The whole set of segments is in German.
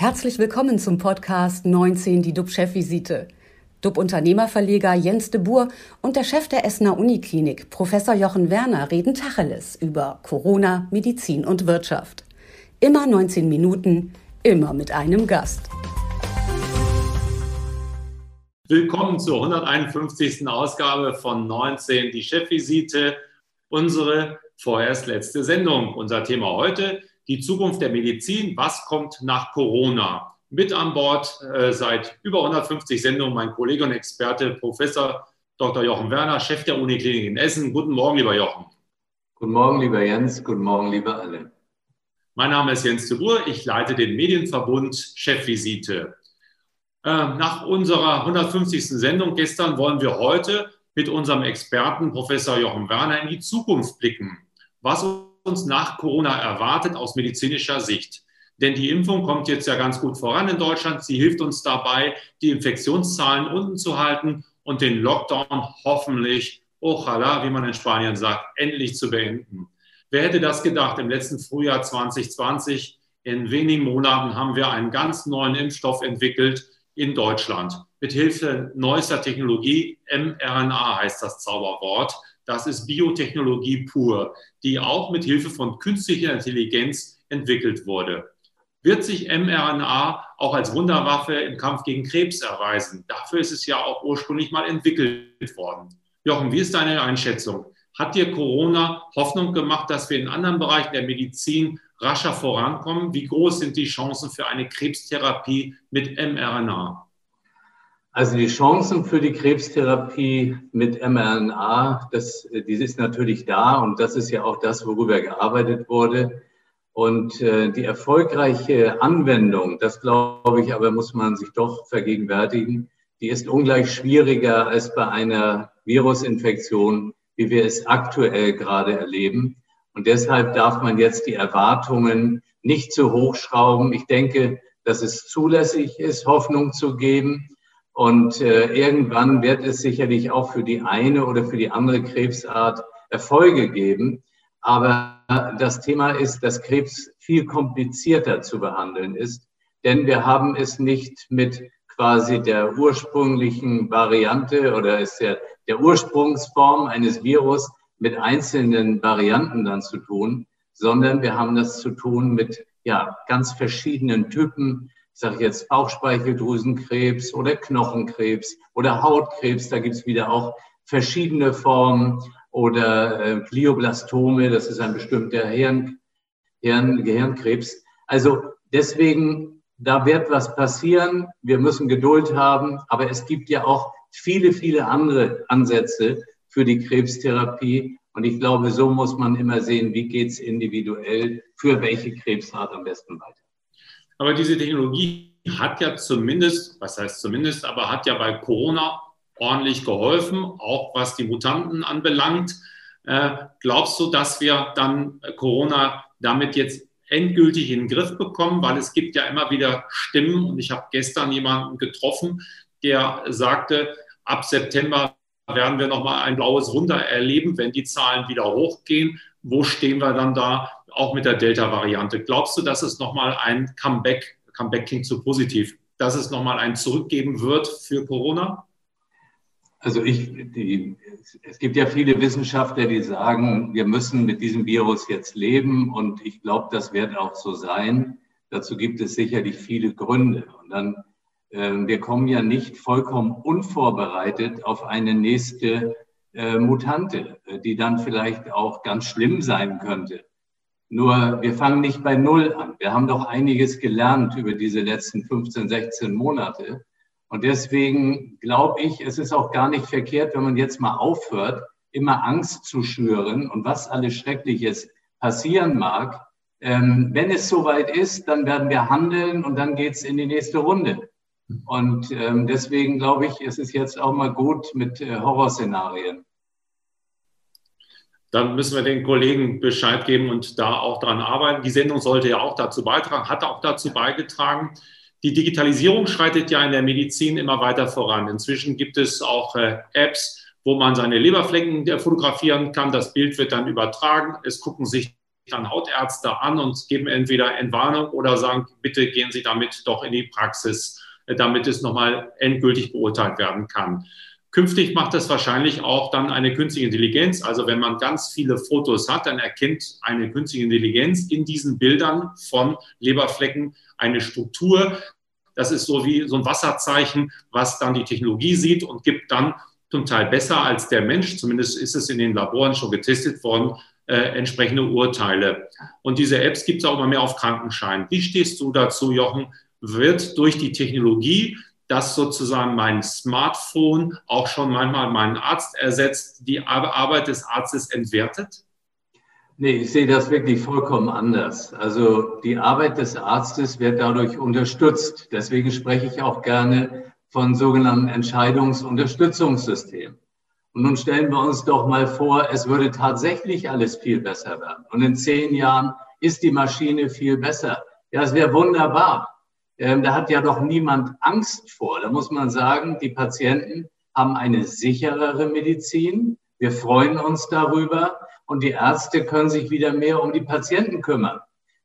Herzlich willkommen zum Podcast 19, die DUB-Chefvisite. DUB-Unternehmerverleger Jens de Boer und der Chef der Essener Uniklinik, Professor Jochen Werner, reden Tacheles über Corona, Medizin und Wirtschaft. Immer 19 Minuten, immer mit einem Gast. Willkommen zur 151. Ausgabe von 19, die Chefvisite, unsere vorerst letzte Sendung. Unser Thema heute, die Zukunft der Medizin. Was kommt nach Corona? Mit an Bord äh, seit über 150 Sendungen mein Kollege und Experte, Professor Dr. Jochen Werner, Chef der Uniklinik in Essen. Guten Morgen, lieber Jochen. Guten Morgen, lieber Jens. Guten Morgen, liebe alle. Mein Name ist Jens de Boer. Ich leite den Medienverbund Chefvisite. Ähm, nach unserer 150. Sendung gestern wollen wir heute mit unserem Experten Professor Jochen Werner in die Zukunft blicken, was uns nach Corona erwartet aus medizinischer Sicht. Denn die Impfung kommt jetzt ja ganz gut voran in Deutschland. Sie hilft uns dabei, die Infektionszahlen unten zu halten und den Lockdown hoffentlich, ochala, wie man in Spanien sagt, endlich zu beenden. Wer hätte das gedacht? Im letzten Frühjahr 2020, in wenigen Monaten, haben wir einen ganz neuen Impfstoff entwickelt, in Deutschland. Mit Hilfe neuester Technologie, mRNA heißt das Zauberwort, das ist Biotechnologie pur, die auch mit Hilfe von künstlicher Intelligenz entwickelt wurde. Wird sich mRNA auch als Wunderwaffe im Kampf gegen Krebs erweisen? Dafür ist es ja auch ursprünglich mal entwickelt worden. Jochen, wie ist deine Einschätzung? Hat dir Corona Hoffnung gemacht, dass wir in anderen Bereichen der Medizin rascher vorankommen? Wie groß sind die Chancen für eine Krebstherapie mit mRNA? Also die Chancen für die Krebstherapie mit mRNA, das, die ist natürlich da und das ist ja auch das, worüber gearbeitet wurde. Und äh, die erfolgreiche Anwendung, das glaube ich, aber muss man sich doch vergegenwärtigen, die ist ungleich schwieriger als bei einer Virusinfektion, wie wir es aktuell gerade erleben. Und deshalb darf man jetzt die Erwartungen nicht zu hoch schrauben. Ich denke, dass es zulässig ist, Hoffnung zu geben. Und äh, irgendwann wird es sicherlich auch für die eine oder für die andere Krebsart Erfolge geben. Aber das Thema ist, dass Krebs viel komplizierter zu behandeln ist, denn wir haben es nicht mit quasi der ursprünglichen Variante oder ist der, der Ursprungsform eines Virus, mit einzelnen Varianten dann zu tun, sondern wir haben das zu tun mit ja, ganz verschiedenen Typen. Ich jetzt Bauchspeicheldrüsenkrebs oder Knochenkrebs oder Hautkrebs. Da gibt es wieder auch verschiedene Formen oder äh, Glioblastome. Das ist ein bestimmter Hirn, Hirn, Gehirnkrebs. Also deswegen, da wird was passieren. Wir müssen Geduld haben. Aber es gibt ja auch viele, viele andere Ansätze, für die Krebstherapie. Und ich glaube, so muss man immer sehen, wie geht es individuell für welche Krebsart am besten weiter. Aber diese Technologie hat ja zumindest, was heißt zumindest, aber hat ja bei Corona ordentlich geholfen, auch was die Mutanten anbelangt. Äh, glaubst du, dass wir dann Corona damit jetzt endgültig in den Griff bekommen? Weil es gibt ja immer wieder Stimmen und ich habe gestern jemanden getroffen, der sagte, ab September werden wir nochmal ein blaues Wunder erleben, wenn die Zahlen wieder hochgehen. Wo stehen wir dann da, auch mit der Delta-Variante? Glaubst du, dass es nochmal ein Comeback, Comeback klingt zu positiv, dass es nochmal ein Zurückgeben wird für Corona? Also ich, die, es gibt ja viele Wissenschaftler, die sagen, wir müssen mit diesem Virus jetzt leben und ich glaube, das wird auch so sein. Dazu gibt es sicherlich viele Gründe. Und dann ähm, wir kommen ja nicht vollkommen unvorbereitet auf eine nächste äh, Mutante, äh, die dann vielleicht auch ganz schlimm sein könnte. Nur wir fangen nicht bei Null an. Wir haben doch einiges gelernt über diese letzten 15, 16 Monate. Und deswegen glaube ich, es ist auch gar nicht verkehrt, wenn man jetzt mal aufhört, immer Angst zu schüren und was alles Schreckliches passieren mag. Ähm, wenn es soweit ist, dann werden wir handeln und dann geht's in die nächste Runde. Und ähm, deswegen glaube ich, ist es jetzt auch mal gut mit äh, Horrorszenarien. Dann müssen wir den Kollegen Bescheid geben und da auch dran arbeiten. Die Sendung sollte ja auch dazu beitragen, hat auch dazu beigetragen. Die Digitalisierung schreitet ja in der Medizin immer weiter voran. Inzwischen gibt es auch äh, Apps, wo man seine Leberflecken äh, fotografieren kann. Das Bild wird dann übertragen. Es gucken sich dann Hautärzte an und geben entweder Entwarnung oder sagen, bitte gehen Sie damit doch in die Praxis, äh, damit es nochmal endgültig beurteilt werden kann. Künftig macht das wahrscheinlich auch dann eine künstliche Intelligenz. Also wenn man ganz viele Fotos hat, dann erkennt eine künstliche Intelligenz in diesen Bildern von Leberflecken eine Struktur. Das ist so wie so ein Wasserzeichen, was dann die Technologie sieht und gibt dann zum Teil besser als der Mensch, zumindest ist es in den Laboren schon getestet worden, äh, entsprechende Urteile. Und diese Apps gibt es auch immer mehr auf Krankenschein. Wie stehst du dazu, Jochen? Wird durch die Technologie, dass sozusagen mein Smartphone auch schon manchmal meinen Arzt ersetzt, die Arbeit des Arztes entwertet? Nee, ich sehe das wirklich vollkommen anders. Also die Arbeit des Arztes wird dadurch unterstützt. Deswegen spreche ich auch gerne von sogenannten Entscheidungsunterstützungssystemen. Und nun stellen wir uns doch mal vor, es würde tatsächlich alles viel besser werden. Und in zehn Jahren ist die Maschine viel besser. Ja, es wäre wunderbar. Ähm, da hat ja doch niemand Angst vor. Da muss man sagen, die Patienten haben eine sicherere Medizin. Wir freuen uns darüber. Und die Ärzte können sich wieder mehr um die Patienten kümmern.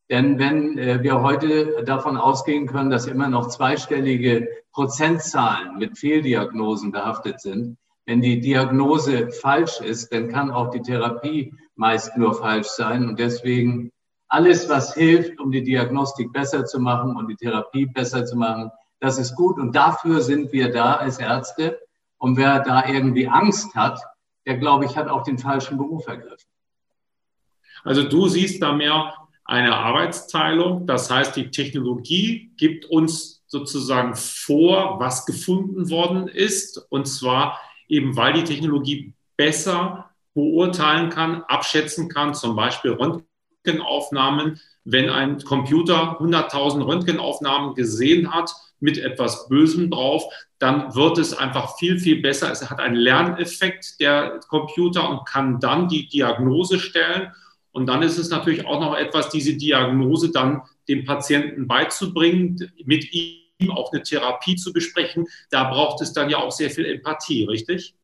Denn wenn äh, wir heute davon ausgehen können, dass immer noch zweistellige Prozentzahlen mit Fehldiagnosen behaftet sind, wenn die Diagnose falsch ist, dann kann auch die Therapie meist nur falsch sein. Und deswegen alles, was hilft, um die Diagnostik besser zu machen und die Therapie besser zu machen, das ist gut. Und dafür sind wir da als Ärzte. Und wer da irgendwie Angst hat, der, glaube ich, hat auch den falschen Beruf ergriffen. Also du siehst da mehr eine Arbeitsteilung. Das heißt, die Technologie gibt uns sozusagen vor, was gefunden worden ist. Und zwar eben, weil die Technologie besser beurteilen kann, abschätzen kann, zum Beispiel Röntgenaufnahmen. Wenn ein Computer 100.000 Röntgenaufnahmen gesehen hat mit etwas Bösem drauf, dann wird es einfach viel, viel besser. Es hat einen Lerneffekt der Computer und kann dann die Diagnose stellen und dann ist es natürlich auch noch etwas, diese Diagnose dann dem Patienten beizubringen, mit ihm auch eine Therapie zu besprechen. Da braucht es dann ja auch sehr viel Empathie, richtig?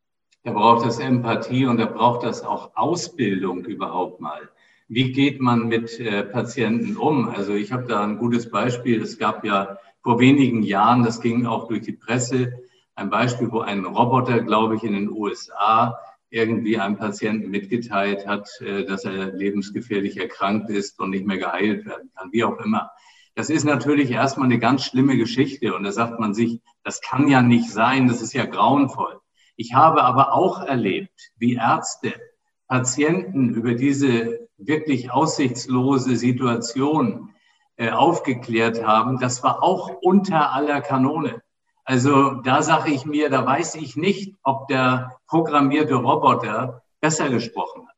Da braucht es Empathie und da braucht es auch Ausbildung überhaupt mal. Wie geht man mit äh, Patienten um? Also ich habe da ein gutes Beispiel. Es gab ja vor wenigen Jahren, das ging auch durch die Presse, ein Beispiel, wo ein Roboter, glaube ich, in den USA irgendwie einem Patienten mitgeteilt hat, äh, dass er lebensgefährlich erkrankt ist und nicht mehr geheilt werden kann, wie auch immer. Das ist natürlich erstmal eine ganz schlimme Geschichte und da sagt man sich, das kann ja nicht sein, das ist ja grauenvoll. Ich habe aber auch erlebt, wie Ärzte Patienten über diese wirklich aussichtslose Situation äh, aufgeklärt haben. Das war auch unter aller Kanone. Also da sage ich mir, da weiß ich nicht, ob der programmierte Roboter besser gesprochen hat.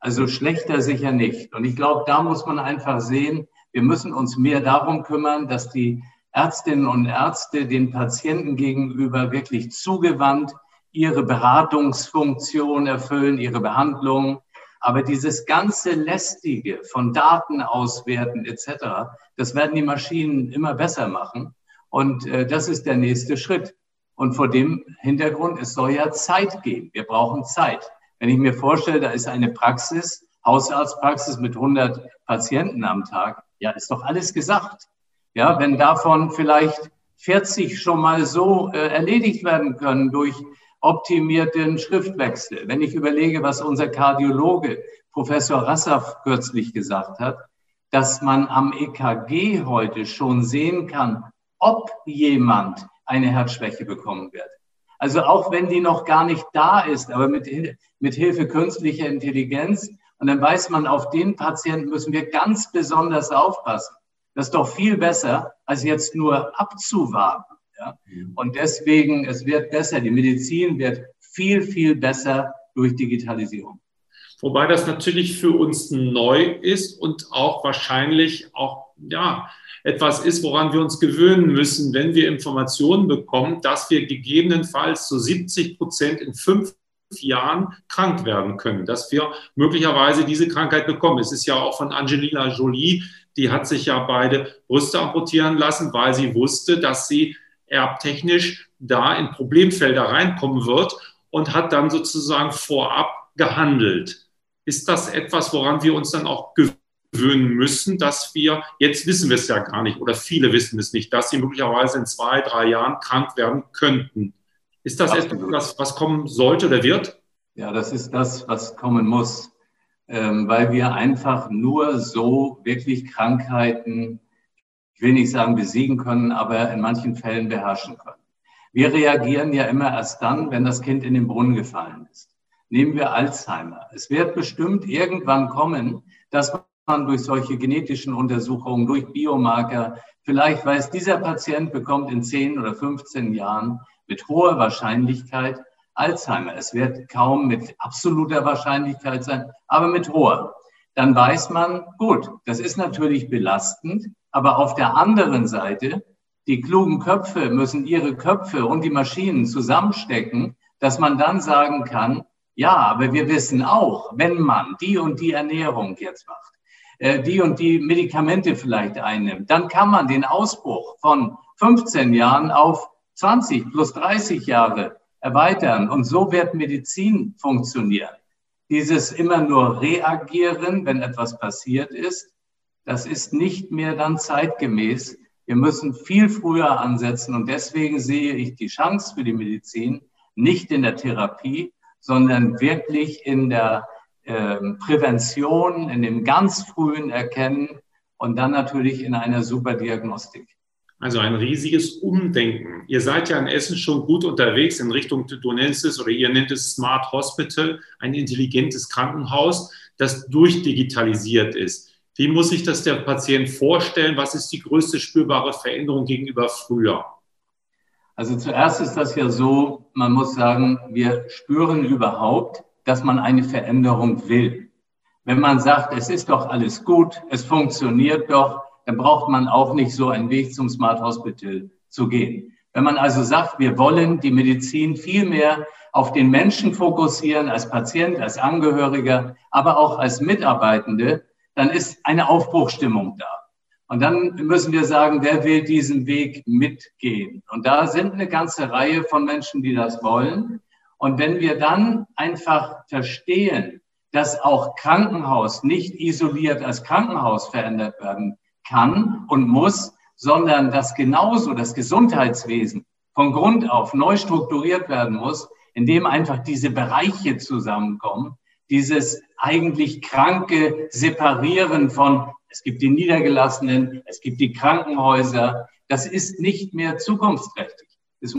Also schlechter sicher nicht. Und ich glaube, da muss man einfach sehen, wir müssen uns mehr darum kümmern, dass die Ärztinnen und Ärzte den Patienten gegenüber wirklich zugewandt ihre Beratungsfunktion erfüllen, ihre Behandlung. Aber dieses ganze Lästige von Daten auswerten etc., das werden die Maschinen immer besser machen. Und äh, das ist der nächste Schritt. Und vor dem Hintergrund, es soll ja Zeit geben. Wir brauchen Zeit. Wenn ich mir vorstelle, da ist eine Praxis, Hausarztpraxis mit 100 Patienten am Tag, ja, ist doch alles gesagt. Ja, wenn davon vielleicht 40 schon mal so äh, erledigt werden können durch optimierten Schriftwechsel. Wenn ich überlege, was unser Kardiologe Professor Rassaf kürzlich gesagt hat, dass man am EKG heute schon sehen kann, ob jemand eine Herzschwäche bekommen wird. Also auch wenn die noch gar nicht da ist, aber mit, mit Hilfe künstlicher Intelligenz. Und dann weiß man, auf den Patienten müssen wir ganz besonders aufpassen. Das ist doch viel besser, als jetzt nur abzuwarten. Ja? Mhm. Und deswegen, es wird besser. Die Medizin wird viel, viel besser durch Digitalisierung. Wobei das natürlich für uns neu ist und auch wahrscheinlich auch, ja, etwas ist, woran wir uns gewöhnen müssen, wenn wir Informationen bekommen, dass wir gegebenenfalls zu 70 Prozent in fünf Jahren krank werden können, dass wir möglicherweise diese Krankheit bekommen. Es ist ja auch von Angelina Jolie, die hat sich ja beide Brüste amputieren lassen, weil sie wusste, dass sie erbtechnisch da in Problemfelder reinkommen wird und hat dann sozusagen vorab gehandelt. Ist das etwas, woran wir uns dann auch gewöhnen? müssen, dass wir, jetzt wissen wir es ja gar nicht, oder viele wissen es nicht, dass sie möglicherweise in zwei, drei Jahren krank werden könnten. Ist das Absolut. etwas, was kommen sollte oder wird? Ja, das ist das, was kommen muss, ähm, weil wir einfach nur so wirklich Krankheiten, ich will nicht sagen besiegen können, aber in manchen Fällen beherrschen können. Wir reagieren ja immer erst dann, wenn das Kind in den Brunnen gefallen ist. Nehmen wir Alzheimer. Es wird bestimmt irgendwann kommen, dass man durch solche genetischen Untersuchungen, durch Biomarker, vielleicht weiß, dieser Patient bekommt in 10 oder 15 Jahren mit hoher Wahrscheinlichkeit Alzheimer. Es wird kaum mit absoluter Wahrscheinlichkeit sein, aber mit hoher. Dann weiß man, gut, das ist natürlich belastend, aber auf der anderen Seite, die klugen Köpfe müssen ihre Köpfe und die Maschinen zusammenstecken, dass man dann sagen kann, ja, aber wir wissen auch, wenn man die und die Ernährung jetzt macht, äh, die und die Medikamente vielleicht einnimmt, dann kann man den Ausbruch von 15 Jahren auf 20 plus 30 Jahre erweitern. Und so wird Medizin funktionieren. Dieses immer nur reagieren, wenn etwas passiert ist, das ist nicht mehr dann zeitgemäß. Wir müssen viel früher ansetzen und deswegen sehe ich die Chance für die Medizin nicht in der Therapie, sondern wirklich in der äh, Prävention, in dem ganz frühen Erkennen und dann natürlich in einer Superdiagnostik. Also ein riesiges Umdenken. Ihr seid ja in Essen schon gut unterwegs in Richtung, du nennst es oder ihr nennt es Smart Hospital, ein intelligentes Krankenhaus, das durchdigitalisiert ist. Wie muss sich das der Patient vorstellen? Was ist die größte spürbare Veränderung gegenüber früher? Also zuerst ist das ja so, man muss sagen, wir spüren überhaupt, dass man eine Veränderung will. Wenn man sagt, es ist doch alles gut, es funktioniert doch, dann braucht man auch nicht so einen Weg zum Smart Hospital zu gehen. Wenn man also sagt, wir wollen die Medizin viel mehr auf den Menschen fokussieren, als Patient, als Angehöriger, aber auch als Mitarbeitende, dann ist eine Aufbruchstimmung da. Und dann müssen wir sagen, wer will diesen Weg mitgehen? Und da sind eine ganze Reihe von Menschen, die das wollen. Und wenn wir dann einfach verstehen, dass auch Krankenhaus nicht isoliert als Krankenhaus verändert werden kann und muss, sondern dass genauso das Gesundheitswesen von Grund auf neu strukturiert werden muss, indem einfach diese Bereiche zusammenkommen, dieses eigentlich kranke Separieren von, es gibt die Niedergelassenen, es gibt die Krankenhäuser, das ist nicht mehr zukunftsträchtig. Es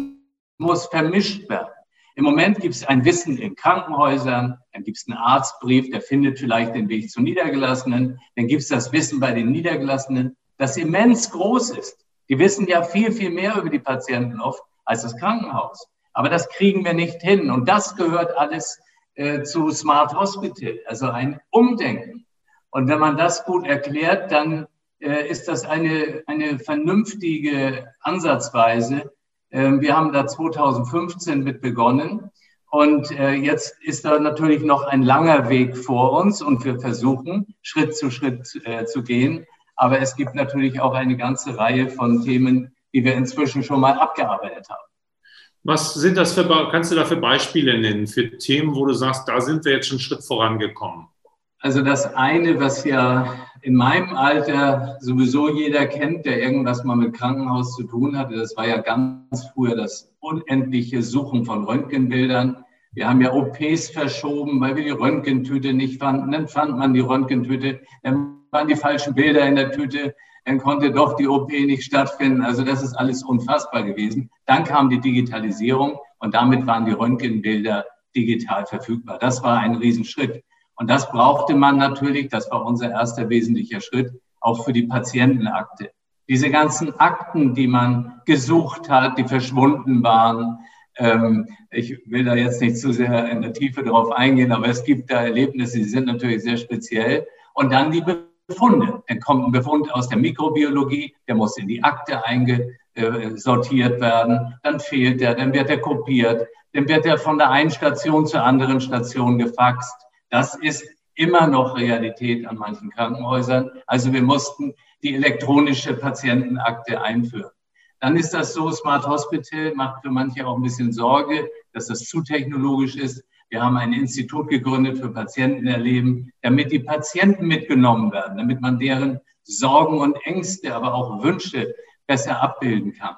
muss vermischt werden. Im Moment gibt es ein Wissen in Krankenhäusern, dann gibt es einen Arztbrief, der findet vielleicht den Weg zu Niedergelassenen, dann gibt es das Wissen bei den Niedergelassenen, das immens groß ist. Die wissen ja viel, viel mehr über die Patienten oft als das Krankenhaus. Aber das kriegen wir nicht hin. Und das gehört alles äh, zu Smart Hospital, also ein Umdenken. Und wenn man das gut erklärt, dann äh, ist das eine, eine vernünftige Ansatzweise, wir haben da 2015 mit begonnen. Und äh, jetzt ist da natürlich noch ein langer Weg vor uns und wir versuchen, Schritt zu Schritt äh, zu gehen. Aber es gibt natürlich auch eine ganze Reihe von Themen, die wir inzwischen schon mal abgearbeitet haben. Was sind das für, kannst du da für Beispiele nennen, für Themen, wo du sagst, da sind wir jetzt schon einen Schritt vorangekommen? Also das eine, was ja in meinem Alter sowieso jeder kennt, der irgendwas mal mit Krankenhaus zu tun hatte, das war ja ganz früher das unendliche Suchen von Röntgenbildern. Wir haben ja OPs verschoben, weil wir die Röntgentüte nicht fanden. Dann fand man die Röntgentüte, dann waren die falschen Bilder in der Tüte, dann konnte doch die OP nicht stattfinden. Also das ist alles unfassbar gewesen. Dann kam die Digitalisierung und damit waren die Röntgenbilder digital verfügbar. Das war ein Riesenschritt. Und das brauchte man natürlich, das war unser erster wesentlicher Schritt, auch für die Patientenakte. Diese ganzen Akten, die man gesucht hat, die verschwunden waren, ähm, ich will da jetzt nicht zu sehr in der Tiefe drauf eingehen, aber es gibt da Erlebnisse, die sind natürlich sehr speziell. Und dann die Befunde. Dann kommt ein Befund aus der Mikrobiologie, der muss in die Akte eingesortiert werden, dann fehlt der, dann wird er kopiert, dann wird er von der einen Station zur anderen Station gefaxt. Das ist immer noch Realität an manchen Krankenhäusern. Also wir mussten die elektronische Patientenakte einführen. Dann ist das so, Smart Hospital macht für manche auch ein bisschen Sorge, dass das zu technologisch ist. Wir haben ein Institut gegründet für Patientenerleben, damit die Patienten mitgenommen werden, damit man deren Sorgen und Ängste, aber auch Wünsche besser abbilden kann.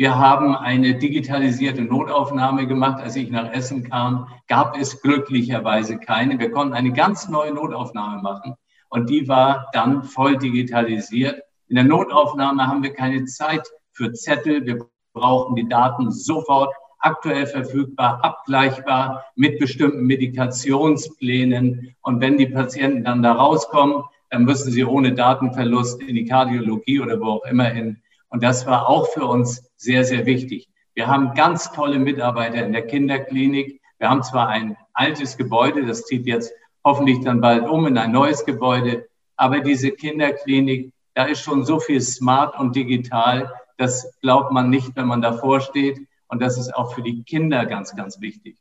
Wir haben eine digitalisierte Notaufnahme gemacht. Als ich nach Essen kam, gab es glücklicherweise keine. Wir konnten eine ganz neue Notaufnahme machen und die war dann voll digitalisiert. In der Notaufnahme haben wir keine Zeit für Zettel. Wir brauchen die Daten sofort aktuell verfügbar, abgleichbar mit bestimmten Medikationsplänen. Und wenn die Patienten dann da rauskommen, dann müssen sie ohne Datenverlust in die Kardiologie oder wo auch immer hin. Und das war auch für uns sehr, sehr wichtig. Wir haben ganz tolle Mitarbeiter in der Kinderklinik. Wir haben zwar ein altes Gebäude, das zieht jetzt hoffentlich dann bald um in ein neues Gebäude, aber diese Kinderklinik, da ist schon so viel smart und digital, das glaubt man nicht, wenn man davor steht. Und das ist auch für die Kinder ganz, ganz wichtig.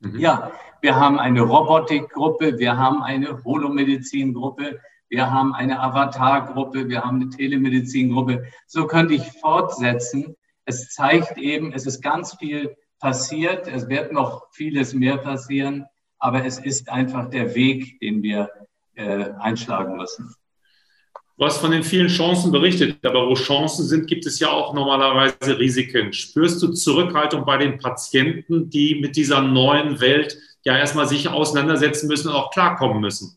Mhm. Ja, wir haben eine Robotikgruppe, wir haben eine Holomedizingruppe, wir haben eine Avatargruppe, wir haben eine Telemedizingruppe. So könnte ich fortsetzen. Es zeigt eben, es ist ganz viel passiert. Es wird noch vieles mehr passieren, aber es ist einfach der Weg, den wir äh, einschlagen müssen. Du hast von den vielen Chancen berichtet, aber wo Chancen sind, gibt es ja auch normalerweise Risiken. Spürst du Zurückhaltung bei den Patienten, die mit dieser neuen Welt ja erstmal sich auseinandersetzen müssen und auch klarkommen müssen?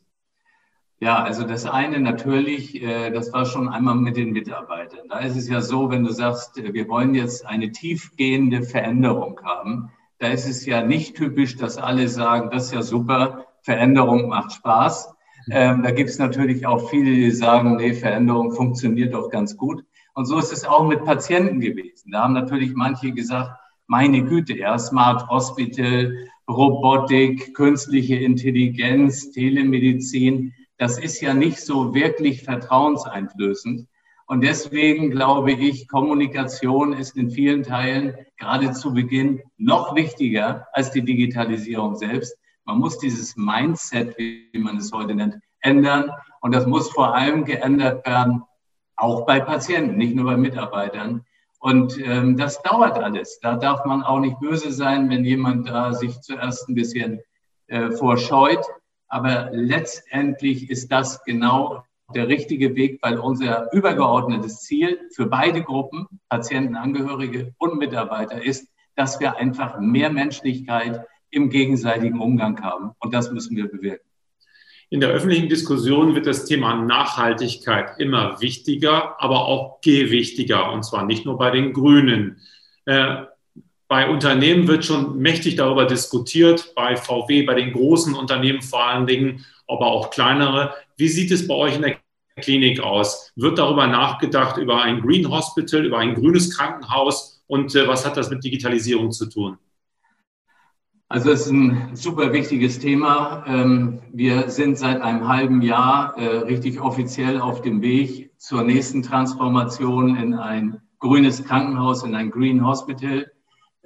Ja, also das eine natürlich, äh, das war schon einmal mit den Mitarbeitern. Da ist es ja so, wenn du sagst, äh, wir wollen jetzt eine tiefgehende Veränderung haben, da ist es ja nicht typisch, dass alle sagen, das ist ja super, Veränderung macht Spaß, ähm, da gibt es natürlich auch viele, die sagen, nee, Veränderung funktioniert doch ganz gut. Und so ist es auch mit Patienten gewesen. Da haben natürlich manche gesagt, meine Güte, ja, Smart Hospital, Robotik, künstliche Intelligenz, Telemedizin, das ist ja nicht so wirklich vertrauenseinflößend. Und deswegen glaube ich, Kommunikation ist in vielen Teilen gerade zu Beginn noch wichtiger als die Digitalisierung selbst. Man muss dieses Mindset, wie man es heute nennt, ändern. Und das muss vor allem geändert werden, auch bei Patienten, nicht nur bei Mitarbeitern. Und ähm, das dauert alles. Da darf man auch nicht böse sein, wenn jemand da sich zuerst ein bisschen äh, vorscheut. Aber letztendlich ist das genau der richtige Weg, weil unser übergeordnetes Ziel für beide Gruppen, Patienten, Angehörige und Mitarbeiter, ist, dass wir einfach mehr Menschlichkeit, im gegenseitigen Umgang haben. Und das müssen wir bewirken. In der öffentlichen Diskussion wird das Thema Nachhaltigkeit immer wichtiger, aber auch gewichtiger, und zwar nicht nur bei den Grünen. Äh, bei Unternehmen wird schon mächtig darüber diskutiert, bei VW, bei den großen Unternehmen vor allen Dingen, aber auch kleinere. Wie sieht es bei euch in der Klinik aus? Wird darüber nachgedacht, über ein Green Hospital, über ein grünes Krankenhaus? Und äh, was hat das mit Digitalisierung zu tun? Also es ist ein super wichtiges Thema. Ähm, wir sind seit einem halben Jahr äh, richtig offiziell auf dem Weg zur nächsten Transformation in ein grünes Krankenhaus, in ein Green Hospital.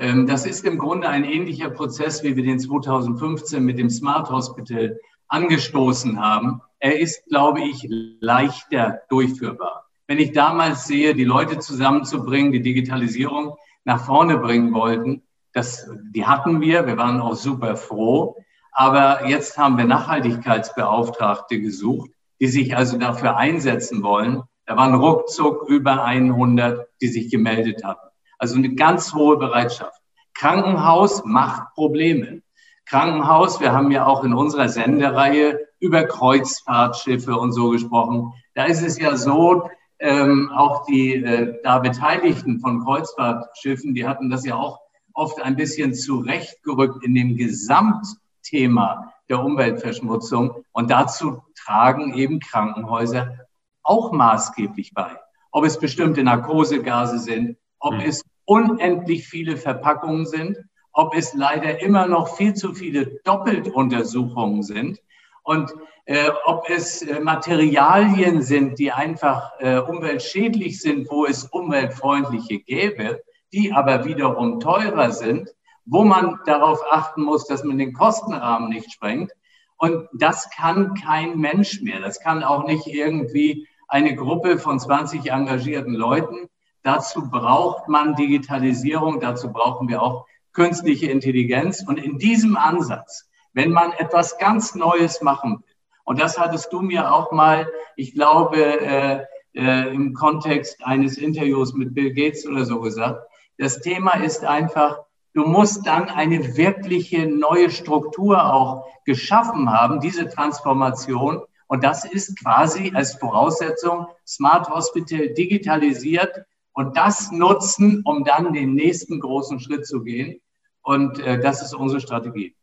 Ähm, das ist im Grunde ein ähnlicher Prozess, wie wir den 2015 mit dem Smart Hospital angestoßen haben. Er ist, glaube ich, leichter durchführbar. Wenn ich damals sehe, die Leute zusammenzubringen, die Digitalisierung nach vorne bringen wollten, das, die hatten wir, wir waren auch super froh. Aber jetzt haben wir Nachhaltigkeitsbeauftragte gesucht, die sich also dafür einsetzen wollen. Da waren ruckzuck über 100, die sich gemeldet hatten. Also eine ganz hohe Bereitschaft. Krankenhaus macht Probleme. Krankenhaus, wir haben ja auch in unserer Sendereihe über Kreuzfahrtschiffe und so gesprochen. Da ist es ja so, ähm, auch die äh, da Beteiligten von Kreuzfahrtschiffen, die hatten das ja auch oft ein bisschen zurechtgerückt in dem Gesamtthema der Umweltverschmutzung. Und dazu tragen eben Krankenhäuser auch maßgeblich bei. Ob es bestimmte Narkosegase sind, ob mhm. es unendlich viele Verpackungen sind, ob es leider immer noch viel zu viele Doppeltuntersuchungen sind und äh, ob es äh, Materialien sind, die einfach äh, umweltschädlich sind, wo es umweltfreundliche gäbe die aber wiederum teurer sind, wo man darauf achten muss, dass man den Kostenrahmen nicht sprengt. Und das kann kein Mensch mehr. Das kann auch nicht irgendwie eine Gruppe von 20 engagierten Leuten. Dazu braucht man Digitalisierung, dazu brauchen wir auch künstliche Intelligenz. Und in diesem Ansatz, wenn man etwas ganz Neues machen will, und das hattest du mir auch mal, ich glaube, äh, äh, im Kontext eines Interviews mit Bill Gates oder so gesagt, das Thema ist einfach, du musst dann eine wirkliche neue Struktur auch geschaffen haben, diese Transformation. Und das ist quasi als Voraussetzung Smart Hospital digitalisiert und das nutzen, um dann den nächsten großen Schritt zu gehen. Und äh, das ist unsere Strategie.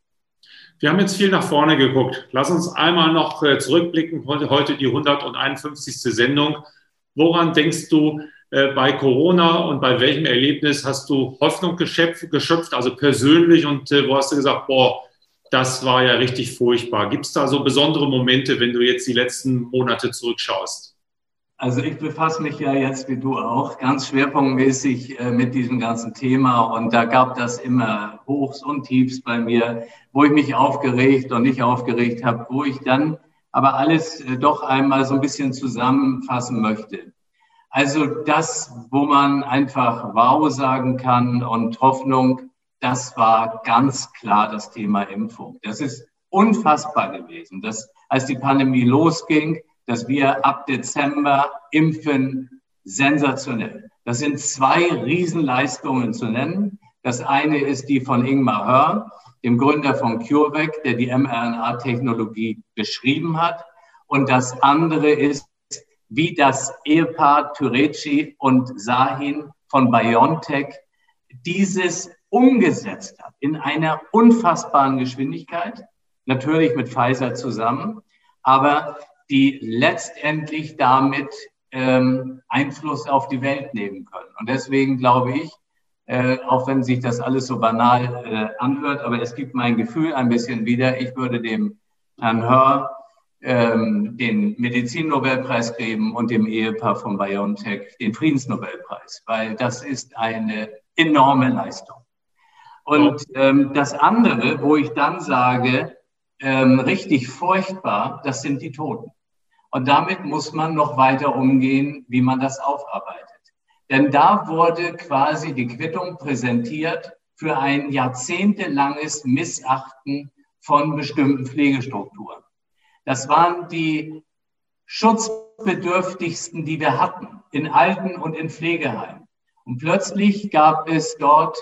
Wir haben jetzt viel nach vorne geguckt. Lass uns einmal noch äh, zurückblicken. Heute die 151. Sendung. Woran denkst du äh, bei Corona und bei welchem Erlebnis hast du Hoffnung geschöpft, also persönlich? Und äh, wo hast du gesagt, boah, das war ja richtig furchtbar. Gibt es da so besondere Momente, wenn du jetzt die letzten Monate zurückschaust? Also ich befasse mich ja jetzt wie du auch ganz schwerpunktmäßig äh, mit diesem ganzen Thema und da gab das immer Hochs und Tiefs bei mir, wo ich mich aufgeregt und nicht aufgeregt habe, wo ich dann aber alles äh, doch einmal so ein bisschen zusammenfassen möchte. Also das, wo man einfach Wow sagen kann und Hoffnung, das war ganz klar das Thema Impfung. Das ist unfassbar gewesen, dass als die Pandemie losging, dass wir ab Dezember impfen, sensationell. Das sind zwei Riesenleistungen zu nennen. Das eine ist die von Ingmar Hör, dem Gründer von CureVac, der die mRNA-Technologie beschrieben hat. Und das andere ist, wie das Ehepaar Tureci und Sahin von BioNTech dieses umgesetzt hat in einer unfassbaren Geschwindigkeit, natürlich mit Pfizer zusammen, aber die letztendlich damit ähm, Einfluss auf die Welt nehmen können. Und deswegen glaube ich, äh, auch wenn sich das alles so banal äh, anhört, aber es gibt mein Gefühl ein bisschen wieder, ich würde dem Herrn Hör ähm, den Medizinnobelpreis geben und dem Ehepaar von BioNTech den Friedensnobelpreis, weil das ist eine enorme Leistung. Und ähm, das andere, wo ich dann sage, ähm, richtig furchtbar, das sind die Toten. Und damit muss man noch weiter umgehen, wie man das aufarbeitet. Denn da wurde quasi die Quittung präsentiert für ein jahrzehntelanges Missachten von bestimmten Pflegestrukturen. Das waren die schutzbedürftigsten, die wir hatten, in Alten- und in Pflegeheimen. Und plötzlich gab es dort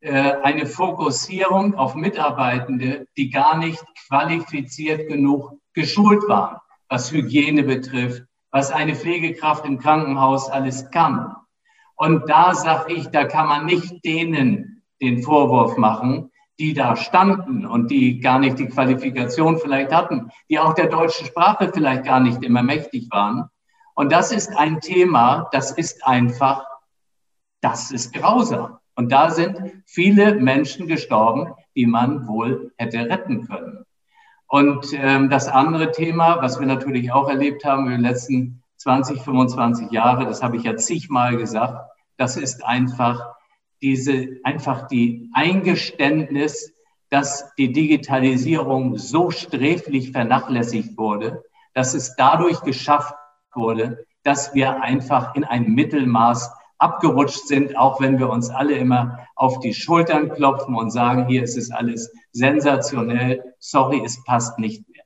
äh, eine Fokussierung auf Mitarbeitende, die gar nicht qualifiziert genug geschult waren was Hygiene betrifft, was eine Pflegekraft im Krankenhaus alles kann. Und da sage ich, da kann man nicht denen den Vorwurf machen, die da standen und die gar nicht die Qualifikation vielleicht hatten, die auch der deutschen Sprache vielleicht gar nicht immer mächtig waren. Und das ist ein Thema, das ist einfach, das ist grausam. Und da sind viele Menschen gestorben, die man wohl hätte retten können. Und ähm, das andere Thema, was wir natürlich auch erlebt haben in den letzten 20, 25 Jahre, das habe ich ja zigmal gesagt, das ist einfach diese, einfach die Eingeständnis, dass die Digitalisierung so sträflich vernachlässigt wurde, dass es dadurch geschafft wurde, dass wir einfach in ein Mittelmaß abgerutscht sind, auch wenn wir uns alle immer auf die Schultern klopfen und sagen, hier ist es alles sensationell, sorry, es passt nicht mehr.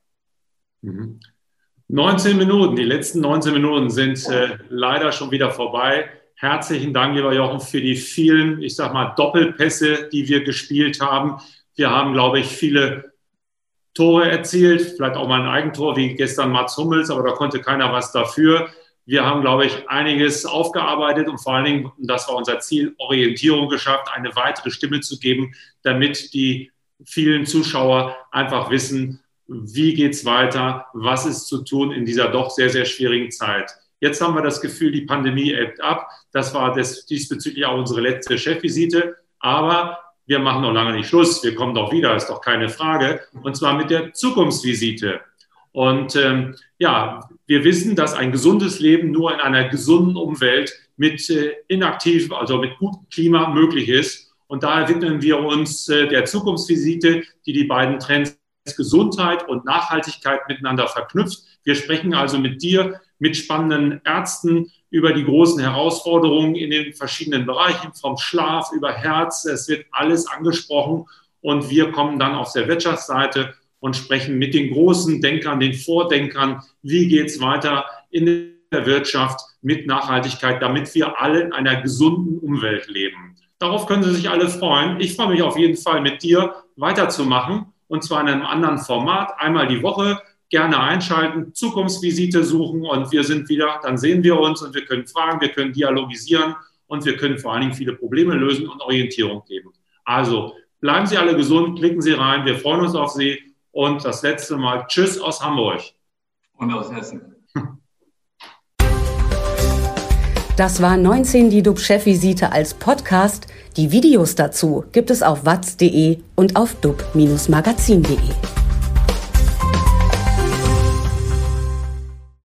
Mhm. 19 Minuten, die letzten 19 Minuten sind äh, leider schon wieder vorbei. Herzlichen Dank, lieber Jochen, für die vielen, ich sag mal, Doppelpässe, die wir gespielt haben. Wir haben, glaube ich, viele Tore erzielt, vielleicht auch mal ein Eigentor wie gestern Mats Hummels, aber da konnte keiner was dafür. Wir haben, glaube ich, einiges aufgearbeitet und vor allen Dingen, und das war unser Ziel, Orientierung geschafft, eine weitere Stimme zu geben, damit die vielen Zuschauer einfach wissen, wie geht es weiter, was ist zu tun in dieser doch sehr, sehr schwierigen Zeit. Jetzt haben wir das Gefühl, die Pandemie ebbt ab. Das war diesbezüglich auch unsere letzte Chefvisite. Aber wir machen noch lange nicht Schluss. Wir kommen doch wieder, ist doch keine Frage. Und zwar mit der Zukunftsvisite. Und ähm, ja, wir wissen, dass ein gesundes Leben nur in einer gesunden Umwelt mit äh, inaktiv, also mit gutem Klima möglich ist. Und daher widmen wir uns äh, der Zukunftsvisite, die die beiden Trends Gesundheit und Nachhaltigkeit miteinander verknüpft. Wir sprechen also mit dir, mit spannenden Ärzten über die großen Herausforderungen in den verschiedenen Bereichen, vom Schlaf über Herz. Es wird alles angesprochen und wir kommen dann auf der Wirtschaftsseite und sprechen mit den großen Denkern, den Vordenkern, wie geht es weiter in der Wirtschaft mit Nachhaltigkeit, damit wir alle in einer gesunden Umwelt leben. Darauf können Sie sich alle freuen. Ich freue mich auf jeden Fall mit dir weiterzumachen und zwar in einem anderen Format, einmal die Woche. Gerne einschalten, Zukunftsvisite suchen und wir sind wieder, dann sehen wir uns und wir können fragen, wir können dialogisieren und wir können vor allen Dingen viele Probleme lösen und Orientierung geben. Also bleiben Sie alle gesund, klicken Sie rein, wir freuen uns auf Sie und das letzte Mal Tschüss aus Hamburg. Und aus Hessen. Das war 19 die DUB-Chefvisite als Podcast. Die Videos dazu gibt es auf watz.de und auf dub-magazin.de.